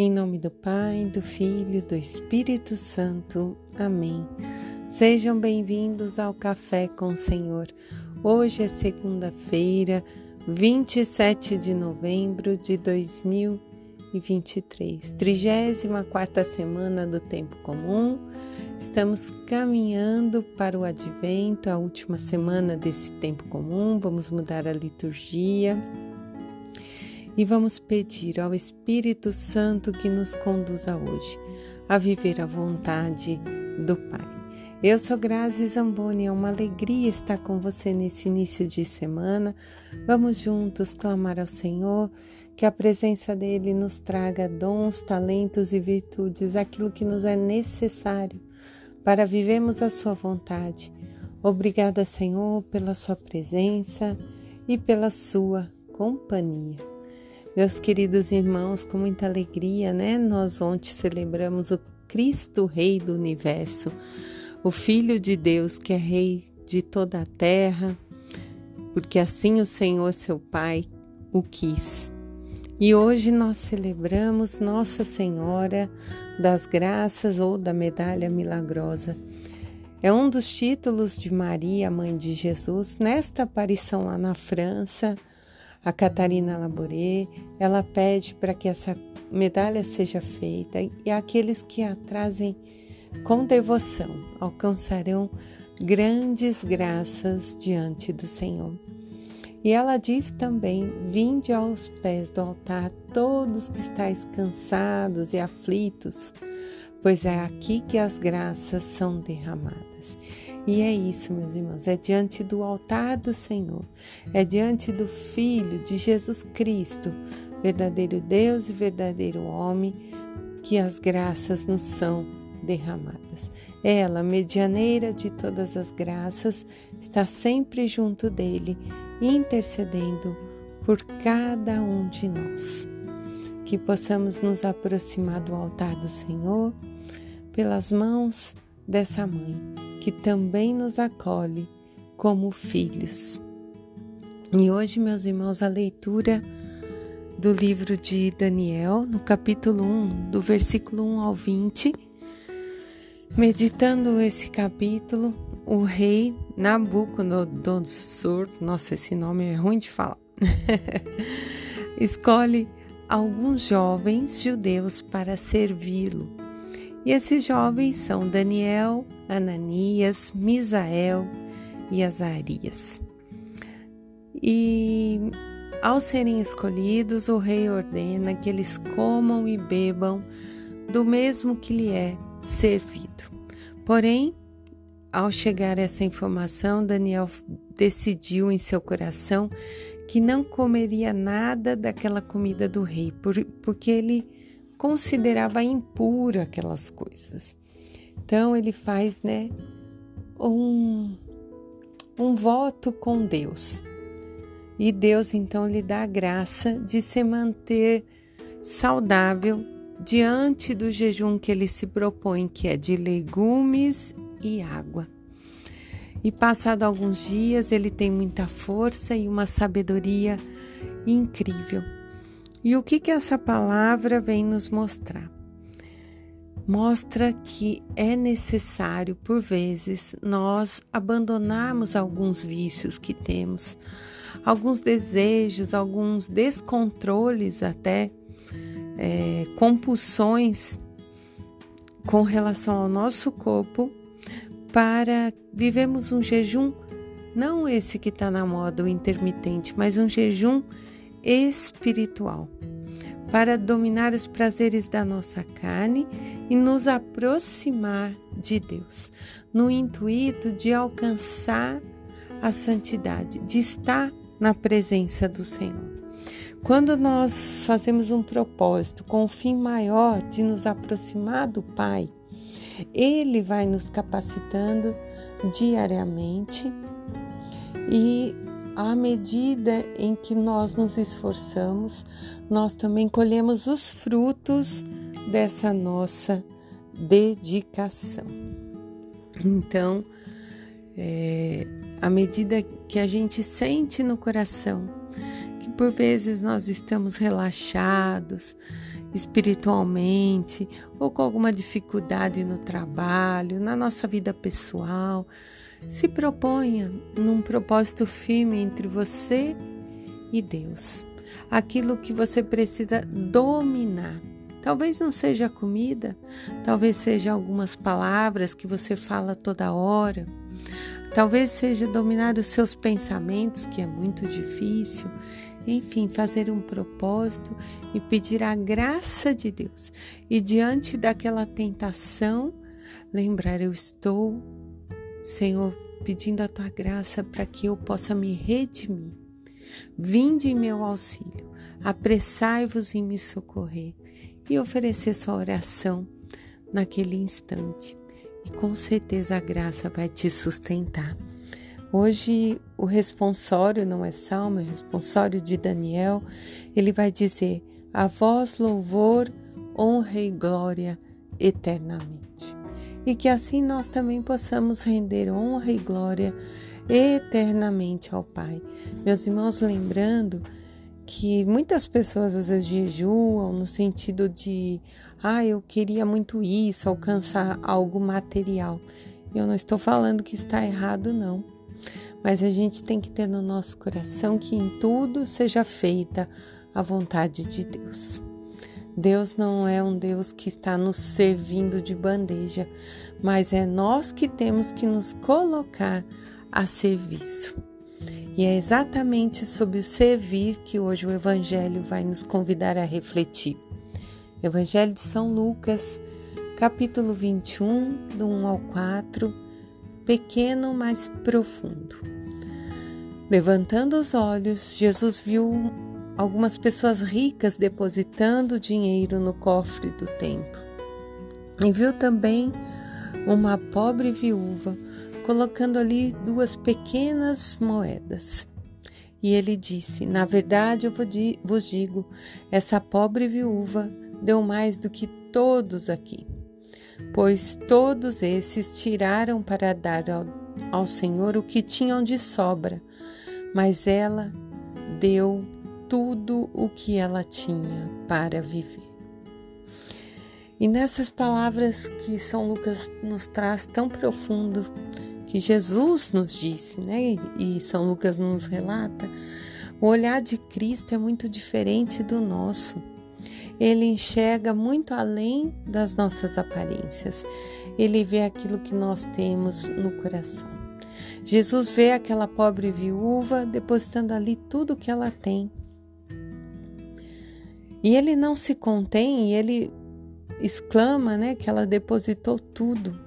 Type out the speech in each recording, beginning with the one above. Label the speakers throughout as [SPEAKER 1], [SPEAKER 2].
[SPEAKER 1] Em nome do Pai, do Filho, do Espírito Santo. Amém. Sejam bem-vindos ao Café com o Senhor. Hoje é segunda-feira, 27 de novembro de 2023, 34 semana do Tempo Comum. Estamos caminhando para o Advento, a última semana desse Tempo Comum. Vamos mudar a liturgia e vamos pedir ao Espírito Santo que nos conduza hoje a viver a vontade do Pai. Eu sou Grazi Zamboni, é uma alegria estar com você nesse início de semana. Vamos juntos clamar ao Senhor que a presença dele nos traga dons, talentos e virtudes, aquilo que nos é necessário para vivermos a sua vontade. Obrigada, Senhor, pela sua presença e pela sua companhia. Meus queridos irmãos, com muita alegria, né? Nós ontem celebramos o Cristo Rei do Universo, o Filho de Deus que é Rei de toda a terra, porque assim o Senhor, seu Pai, o quis. E hoje nós celebramos Nossa Senhora das Graças ou da Medalha Milagrosa. É um dos títulos de Maria, mãe de Jesus, nesta aparição lá na França a Catarina Laboré, ela pede para que essa medalha seja feita e aqueles que a trazem com devoção alcançarão grandes graças diante do Senhor. E ela diz também: Vinde aos pés do altar, todos que estáis cansados e aflitos, pois é aqui que as graças são derramadas. E é isso, meus irmãos, é diante do altar do Senhor, é diante do Filho de Jesus Cristo, verdadeiro Deus e verdadeiro homem, que as graças nos são derramadas. Ela, medianeira de todas as graças, está sempre junto dele, intercedendo por cada um de nós. Que possamos nos aproximar do altar do Senhor pelas mãos dessa mãe que também nos acolhe como filhos. E hoje, meus irmãos, a leitura do livro de Daniel, no capítulo 1, do versículo 1 ao 20. Meditando esse capítulo, o rei Nabucodonosor, nossa, esse nome é ruim de falar, escolhe alguns jovens judeus para servi-lo e esses jovens são Daniel, Ananias, Misael e Azarias. E ao serem escolhidos, o rei ordena que eles comam e bebam do mesmo que lhe é servido. Porém, ao chegar essa informação, Daniel decidiu em seu coração que não comeria nada daquela comida do rei, porque ele considerava impuro aquelas coisas. Então ele faz, né, um, um voto com Deus. E Deus então lhe dá a graça de se manter saudável diante do jejum que ele se propõe, que é de legumes e água. E passado alguns dias, ele tem muita força e uma sabedoria incrível. E o que, que essa palavra vem nos mostrar? Mostra que é necessário, por vezes, nós abandonarmos alguns vícios que temos, alguns desejos, alguns descontroles, até é, compulsões com relação ao nosso corpo, para vivemos um jejum, não esse que está na moda, o intermitente, mas um jejum espiritual, para dominar os prazeres da nossa carne e nos aproximar de Deus, no intuito de alcançar a santidade, de estar na presença do Senhor. Quando nós fazemos um propósito com o fim maior de nos aproximar do Pai, Ele vai nos capacitando diariamente e à medida em que nós nos esforçamos, nós também colhemos os frutos dessa nossa dedicação. Então, é, à medida que a gente sente no coração que por vezes nós estamos relaxados espiritualmente ou com alguma dificuldade no trabalho, na nossa vida pessoal, se proponha num propósito firme entre você e Deus. Aquilo que você precisa dominar. Talvez não seja a comida, talvez seja algumas palavras que você fala toda hora. Talvez seja dominar os seus pensamentos, que é muito difícil. Enfim, fazer um propósito e pedir a graça de Deus. E diante daquela tentação, lembrar: eu estou, Senhor, pedindo a tua graça para que eu possa me redimir. Vinde em meu auxílio, apressai-vos em me socorrer e oferecer sua oração naquele instante. E com certeza a graça vai te sustentar. Hoje o responsório não é salmo, é responsório de Daniel. Ele vai dizer: A vós louvor, honra e glória eternamente. E que assim nós também possamos render honra e glória eternamente ao Pai. Meus irmãos, lembrando que muitas pessoas às vezes jejuam no sentido de, ah, eu queria muito isso, alcançar algo material. Eu não estou falando que está errado, não mas a gente tem que ter no nosso coração que em tudo seja feita a vontade de Deus. Deus não é um Deus que está nos servindo de bandeja, mas é nós que temos que nos colocar a serviço. E é exatamente sobre o servir que hoje o Evangelho vai nos convidar a refletir. Evangelho de São Lucas, capítulo 21, do 1 ao 4 pequeno, mas profundo. Levantando os olhos, Jesus viu algumas pessoas ricas depositando dinheiro no cofre do templo. E viu também uma pobre viúva colocando ali duas pequenas moedas. E ele disse: Na verdade, eu vos digo, essa pobre viúva deu mais do que todos aqui pois todos esses tiraram para dar ao, ao Senhor o que tinham de sobra, mas ela deu tudo o que ela tinha para viver. E nessas palavras que São Lucas nos traz tão profundo, que Jesus nos disse, né? E São Lucas nos relata, o olhar de Cristo é muito diferente do nosso ele enxerga muito além das nossas aparências. Ele vê aquilo que nós temos no coração. Jesus vê aquela pobre viúva depositando ali tudo que ela tem. E ele não se contém, e ele exclama, né, que ela depositou tudo.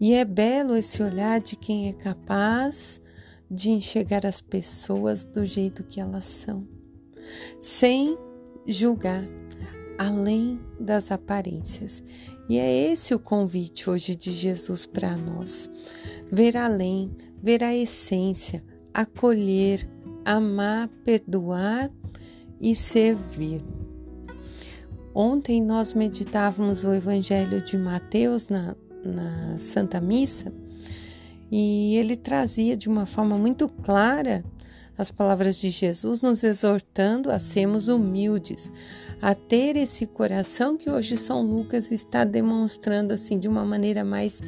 [SPEAKER 1] E é belo esse olhar de quem é capaz de enxergar as pessoas do jeito que elas são, sem julgar além das aparências. E é esse o convite hoje de Jesus para nós: ver além, ver a essência, acolher, amar, perdoar e servir. Ontem nós meditávamos o Evangelho de Mateus na, na Santa Missa e ele trazia de uma forma muito clara as palavras de Jesus nos exortando a sermos humildes, a ter esse coração que hoje São Lucas está demonstrando assim de uma maneira mais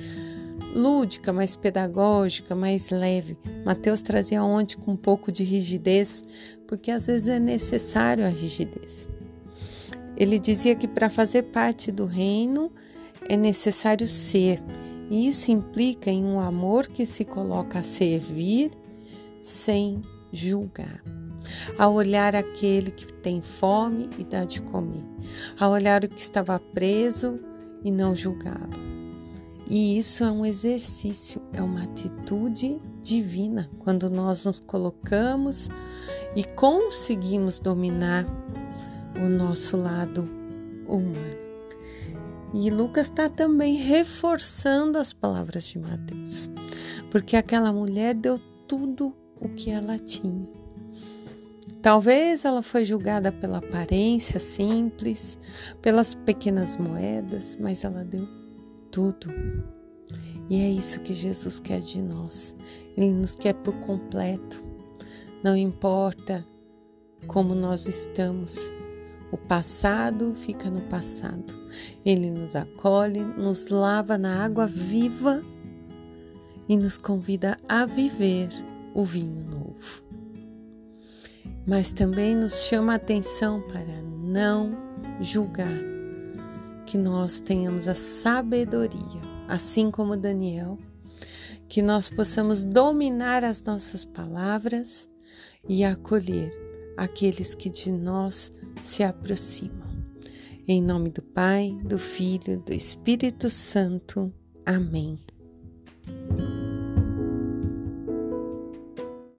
[SPEAKER 1] lúdica, mais pedagógica, mais leve. Mateus trazia ontem com um pouco de rigidez, porque às vezes é necessário a rigidez. Ele dizia que para fazer parte do reino é necessário ser, e isso implica em um amor que se coloca a servir sem julgar, a olhar aquele que tem fome e dá de comer, a olhar o que estava preso e não julgá-lo. E isso é um exercício, é uma atitude divina quando nós nos colocamos e conseguimos dominar o nosso lado humano. E Lucas está também reforçando as palavras de Mateus, porque aquela mulher deu tudo o que ela tinha. Talvez ela foi julgada pela aparência simples, pelas pequenas moedas, mas ela deu tudo. E é isso que Jesus quer de nós. Ele nos quer por completo. Não importa como nós estamos, O passado fica no passado. Ele nos acolhe, nos lava na água viva e nos convida a viver o vinho novo. Mas também nos chama a atenção para não julgar, que nós tenhamos a sabedoria, assim como Daniel, que nós possamos dominar as nossas palavras e acolher aqueles que de nós se aproximam. Em nome do Pai, do Filho, do Espírito Santo. Amém.